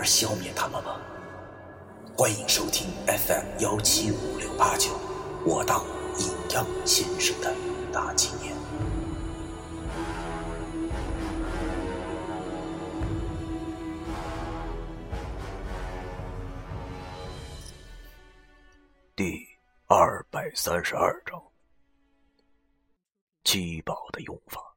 而消灭他们吗？欢迎收听 FM 幺七五六八九，我当阴阳先生的大纪念。第二百三十二章：七宝的用法。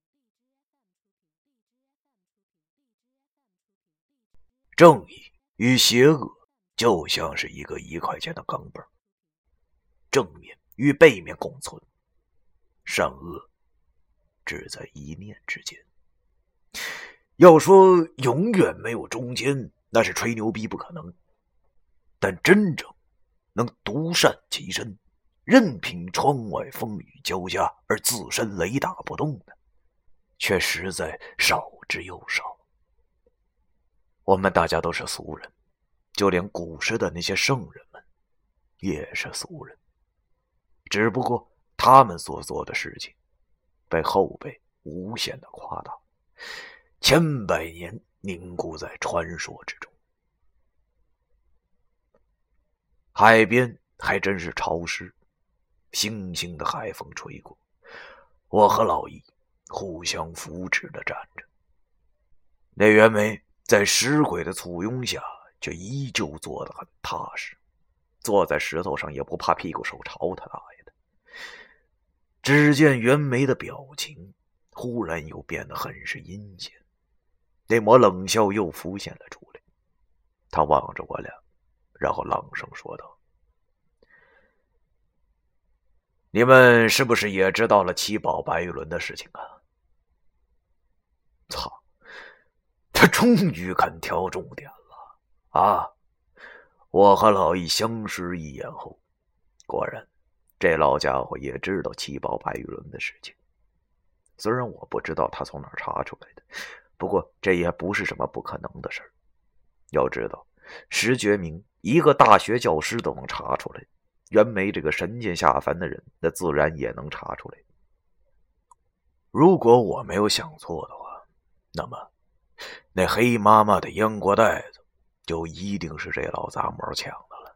正义与邪恶就像是一个一块钱的钢镚正面与背面共存，善恶只在一念之间。要说永远没有中间，那是吹牛逼，不可能。但真正能独善其身，任凭窗外风雨交加而自身雷打不动的，却实在少之又少。我们大家都是俗人，就连古时的那些圣人们也是俗人。只不过他们所做的事情被后辈无限的夸大，千百年凝固在传说之中。海边还真是潮湿，腥腥的海风吹过，我和老易互相扶持的站着。那袁梅。在石鬼的簇拥下，却依旧坐得很踏实，坐在石头上也不怕屁股手朝他大爷的。只见袁梅的表情忽然又变得很是阴险，那抹冷笑又浮现了出来。他望着我俩，然后朗声说道：“你们是不是也知道了七宝白玉轮的事情啊？”操！他终于肯挑重点了啊！我和老易相视一眼后，果然，这老家伙也知道七宝白玉轮的事情。虽然我不知道他从哪儿查出来的，不过这也不是什么不可能的事。要知道，石觉明一个大学教师都能查出来，袁梅这个神剑下凡的人，那自然也能查出来。如果我没有想错的话，那么。那黑麻麻的烟锅袋子，就一定是这老杂毛抢的了。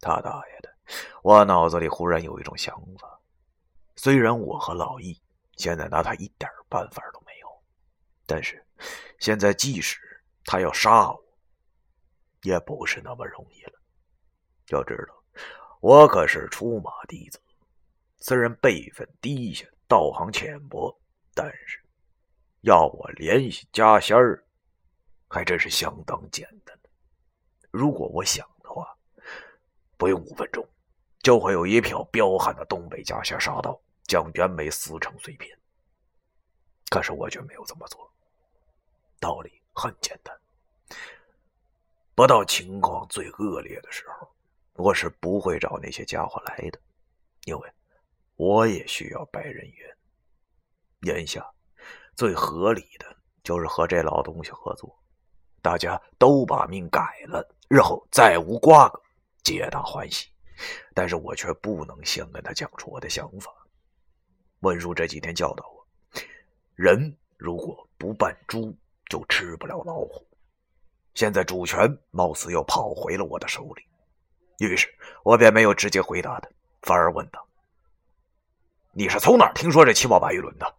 他大爷的！我脑子里忽然有一种想法，虽然我和老易现在拿他一点办法都没有，但是现在即使他要杀我，也不是那么容易了。要知道，我可是出马弟子，虽然辈分低下，道行浅薄，但是……要我联系家仙儿，还真是相当简单。如果我想的话，不用五分钟，就会有一票彪悍的东北家仙杀到，将袁梅撕成碎片。可是我却没有这么做。道理很简单，不到情况最恶劣的时候，我是不会找那些家伙来的，因为我也需要白人缘。眼下。最合理的就是和这老东西合作，大家都把命改了，日后再无瓜葛，皆大欢喜。但是我却不能先跟他讲出我的想法。文叔这几天教导我，人如果不扮猪，就吃不了老虎。现在主权貌似又跑回了我的手里，于是我便没有直接回答他，反而问道：“你是从哪儿听说这七宝白玉轮的？”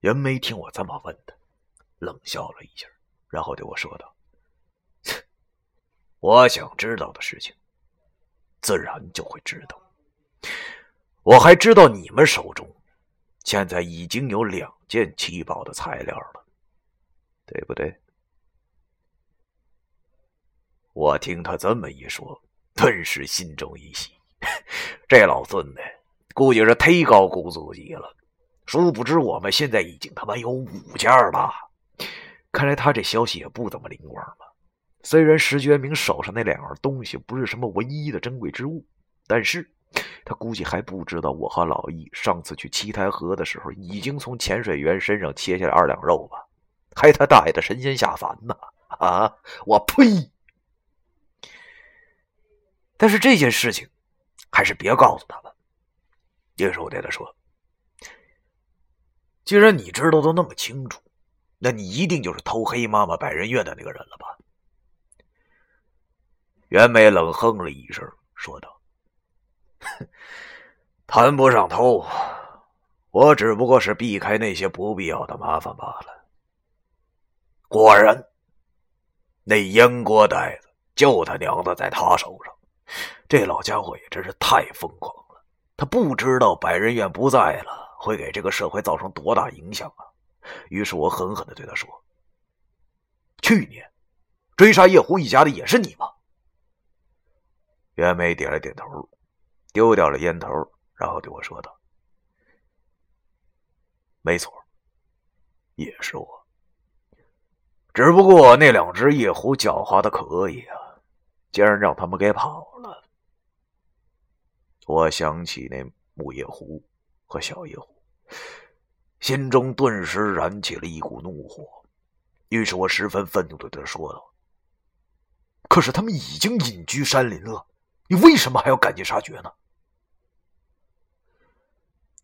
袁梅听我这么问他，冷笑了一下，然后对我说道：“我想知道的事情，自然就会知道。我还知道你们手中现在已经有两件奇宝的材料了，对不对？”我听他这么一说，顿时心中一喜，这老孙子估计是忒高估自己了。殊不知，我们现在已经他妈有五件了。看来他这消息也不怎么灵光吧？虽然石觉明手上那两样东西不是什么唯一的珍贵之物，但是他估计还不知道我和老易上次去七台河的时候，已经从潜水员身上切下来二两肉吧？还他大爷的神仙下凡呢！啊，我呸！但是这件事情还是别告诉他们。于是我对他说：“既然你知道的那么清楚，那你一定就是偷黑妈妈百人院的那个人了吧？”袁梅冷哼了一声，说道：“谈不上偷，我只不过是避开那些不必要的麻烦罢了。”果然，那烟锅袋子就他娘的在他手上。这老家伙也真是太疯狂了，他不知道百人院不在了会给这个社会造成多大影响啊！于是我狠狠的对他说：“去年追杀叶狐一家的也是你吗？”袁梅点了点头，丢掉了烟头，然后对我说道：“没错，也是我。只不过那两只夜狐狡猾的可以啊，竟然让他们给跑了。”我想起那木叶狐和小野狐，心中顿时燃起了一股怒火，于是我十分愤怒的对他说道：“可是他们已经隐居山林了。”你为什么还要赶尽杀绝呢？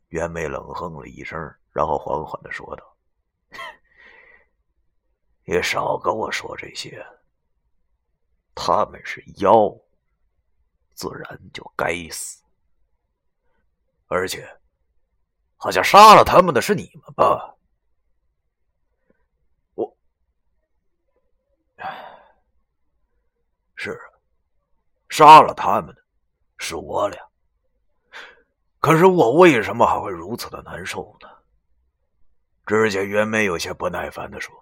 袁梅冷哼了一声，然后缓缓的说道：“你少跟我说这些。他们是妖，自然就该死。而且，好像杀了他们的是你们吧？我，是啊。”杀了他们的，是我俩。可是我为什么还会如此的难受呢？只见袁梅有些不耐烦的说：“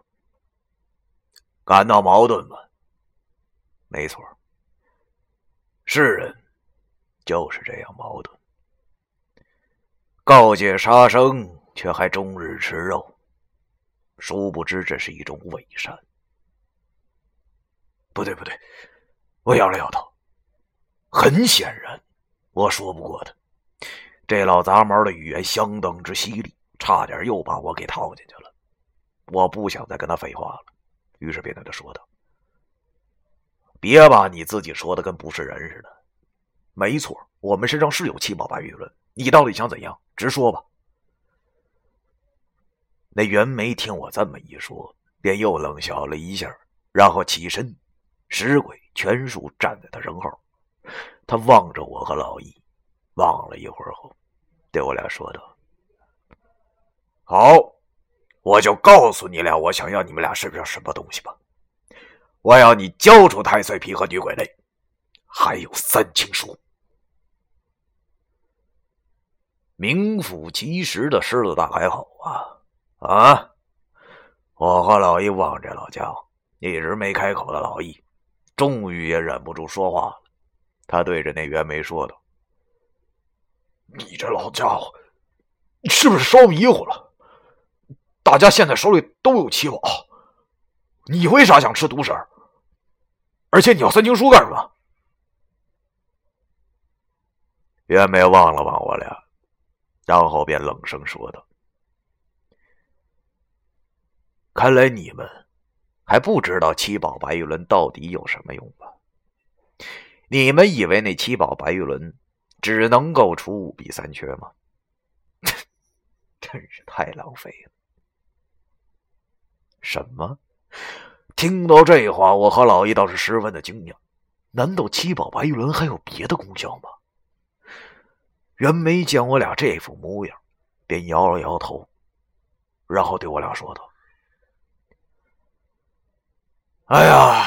感到矛盾吗？没错，世人就是这样矛盾，告诫杀生，却还终日吃肉，殊不知这是一种伪善。不对，不对，我摇了摇头。”很显然，我说不过他。这老杂毛的语言相当之犀利，差点又把我给套进去了。我不想再跟他废话了，于是便对他说道：“别把你自己说的跟不是人似的。没错，我们身上是有七宝白玉轮，你到底想怎样？直说吧。”那袁梅听我这么一说，便又冷笑了一下，然后起身，石鬼全数站在他身后。他望着我和老易，望了一会儿后，对我俩说道：“好，我就告诉你俩，我想要你们俩身上什么东西吧。我要你交出太岁皮和女鬼泪，还有三清书。名副其实的狮子大开口啊！啊！我和老易望着老家伙，一直没开口的老易，终于也忍不住说话了。他对着那袁梅说道：“你这老家伙，是不是烧迷糊了？大家现在手里都有七宝，你为啥想吃独食？而且你要三经书干什么？”袁梅望了望我俩，然后便冷声说道：“看来你们还不知道七宝白玉轮到底有什么用吧？”你们以为那七宝白玉轮只能够出五弊三缺吗？真是太浪费了！什么？听到这话，我和老易倒是十分的惊讶。难道七宝白玉轮还有别的功效吗？袁梅见我俩这副模样，便摇了摇头，然后对我俩说道：“哎呀，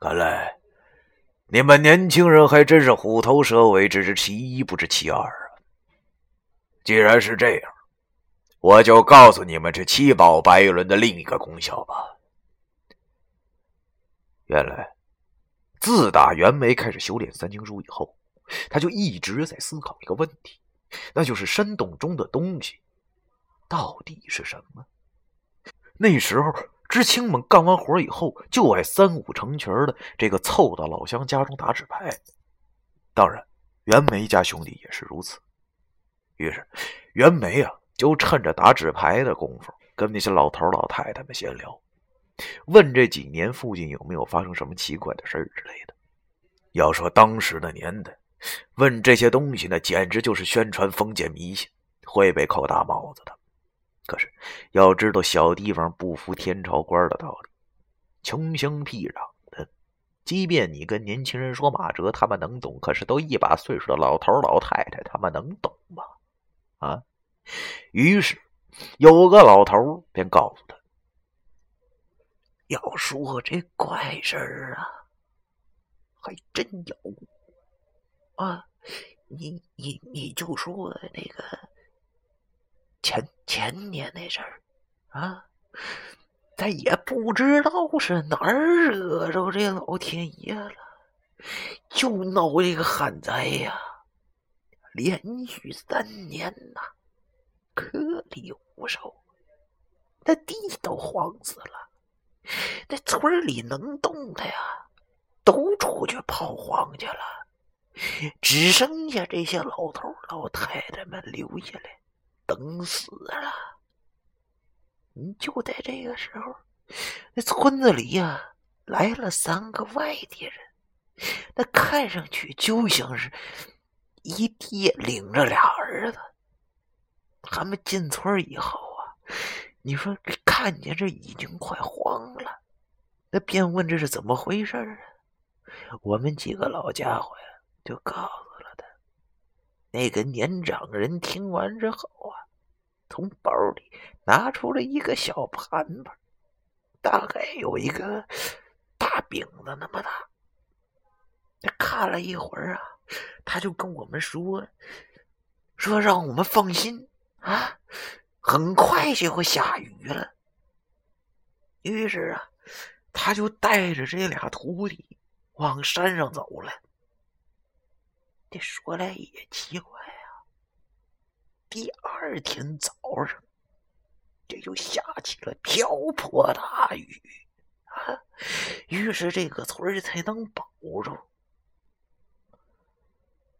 看来……”你们年轻人还真是虎头蛇尾，只知其一不知其二啊！既然是这样，我就告诉你们这七宝白玉轮的另一个功效吧。原来，自打袁梅开始修炼三清书以后，他就一直在思考一个问题，那就是山洞中的东西到底是什么。那时候知青们干完活以后，就爱三五成群的这个凑到老乡家中打纸牌。当然，袁梅家兄弟也是如此。于是，袁梅啊，就趁着打纸牌的功夫，跟那些老头老太太们闲聊，问这几年附近有没有发生什么奇怪的事儿之类的。要说当时的年代，问这些东西，那简直就是宣传封建迷信，会被扣大帽子的。可是，要知道小地方不服天朝官的道理，穷乡僻壤的，即便你跟年轻人说马哲，他们能懂；可是都一把岁数的老头老太太，他们能懂吗？啊！于是有个老头便告诉他：“要说这怪事儿啊，还真有啊！你你你就说那个前前年那事儿啊，咱也不知道是哪儿惹着这老天爷了，就闹这个旱灾呀。”连续三年呐，颗粒无收，那地都荒死了。那村里能动的呀，都出去跑荒去了，只剩下这些老头老太太们留下来等死了。你就在这个时候，那村子里呀来了三个外地人，那看上去就像是……一爹领着俩儿子，他们进村以后啊，你说看见这已经快慌了，那便问这是怎么回事啊？我们几个老家伙呀，就告诉了他。那个年长人听完之后啊，从包里拿出了一个小盘盘，大概有一个大饼子那么大。他看了一会儿啊。他就跟我们说：“说让我们放心啊，很快就会下雨了。”于是啊，他就带着这俩徒弟往山上走了。这说来也奇怪啊，第二天早上，这就下起了瓢泼大雨啊，于是这个村才能保住。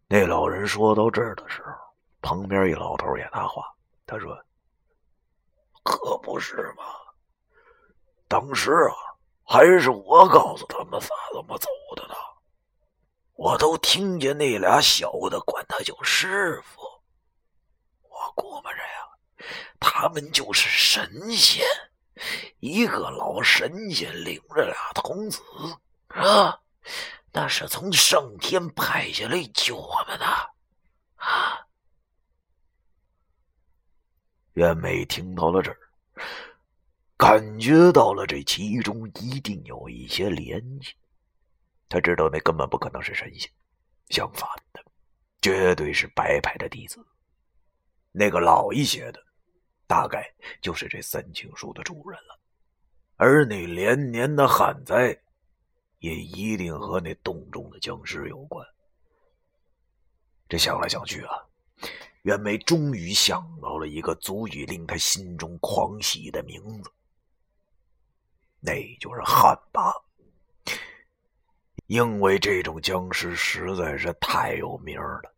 那老人说到这儿的时候，旁边一老头也搭话。他说：“可不是嘛，当时啊，还是我告诉他们仨怎么走的呢。我都听见那俩小的管他叫师傅。我估摸着呀，他们就是神仙，一个老神仙领着俩童子，啊。”那是从上天派下来救我们的，啊！袁美听到了这儿，感觉到了这其中一定有一些联系。他知道那根本不可能是神仙，相反的，绝对是白派的弟子。那个老一些的，大概就是这三清书的主人了。而那连年的旱灾。也一定和那洞中的僵尸有关。这想来想去啊，袁梅终于想到了一个足以令他心中狂喜的名字，那就是旱魃。因为这种僵尸实在是太有名了，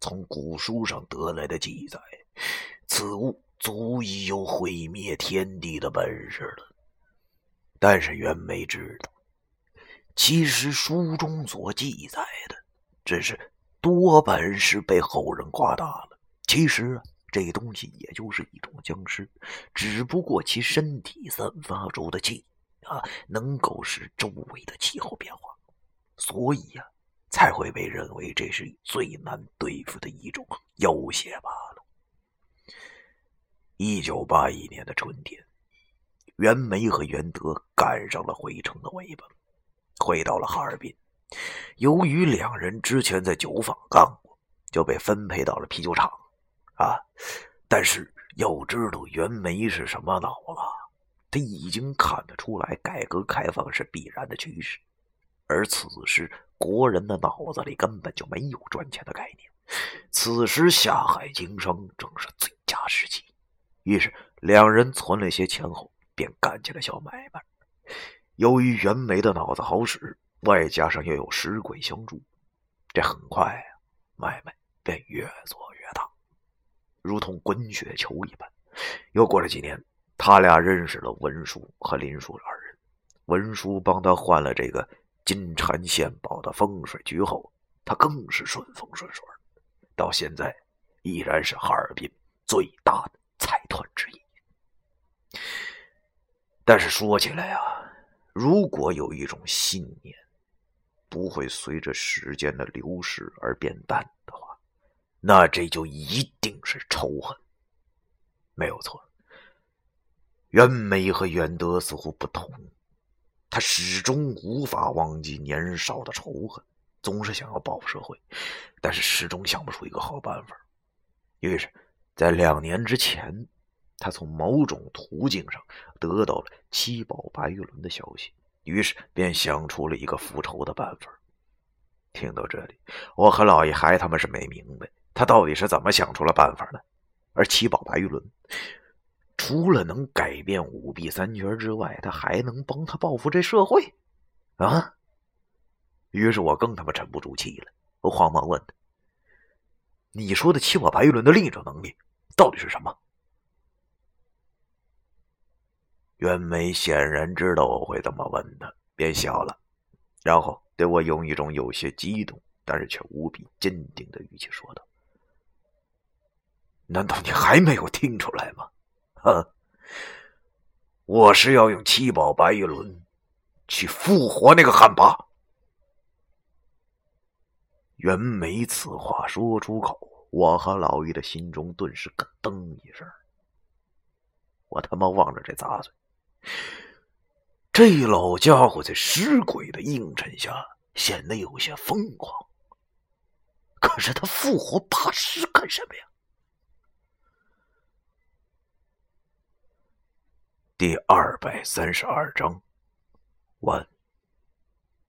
从古书上得来的记载，此物足以有毁灭天地的本事了。但是袁枚知道。其实书中所记载的，只是多半是被后人夸大了。其实啊，这东西也就是一种僵尸，只不过其身体散发出的气啊，能够使周围的气候变化，所以呀，才会被认为这是最难对付的一种妖邪罢了。一九八一年的春天，袁梅和袁德赶上了回城的尾巴。回到了哈尔滨，由于两人之前在酒坊干过，就被分配到了啤酒厂。啊，但是要知道袁枚是什么脑子，他已经看得出来改革开放是必然的趋势，而此时国人的脑子里根本就没有赚钱的概念。此时下海经商正是最佳时机，于是两人存了些钱后，便干起了小买卖。由于袁梅的脑子好使，外加上又有石鬼相助，这很快啊，买卖便越做越大，如同滚雪球一般。又过了几年，他俩认识了文叔和林叔二人。文叔帮他换了这个金蝉献宝的风水局后，他更是顺风顺水，到现在依然是哈尔滨最大的财团之一。但是说起来啊，如果有一种信念不会随着时间的流逝而变淡的话，那这就一定是仇恨。没有错，袁梅和袁德似乎不同，他始终无法忘记年少的仇恨，总是想要报复社会，但是始终想不出一个好办法。于是，在两年之前，他从某种途径上得到了七宝白玉轮的消息，于是便想出了一个复仇的办法。听到这里，我和老爷还他妈是没明白，他到底是怎么想出了办法的。而七宝白玉轮，除了能改变五弊三缺之外，他还能帮他报复这社会，啊！于是我更他妈沉不住气了，我慌忙问他：“你说的七宝白玉轮的另一种能力到底是什么？”袁梅显然知道我会这么问他，便笑了，然后对我用一种有些激动，但是却无比坚定的语气说道。难道你还没有听出来吗？我是要用七宝白玉轮去复活那个汉魃。袁梅此话说出口，我和老于的心中顿时咯噔一声。我他妈望着这杂碎，这老家伙在尸鬼的映衬下显得有些疯狂。可是他复活八尸干什么呀？第二百三十二章，完。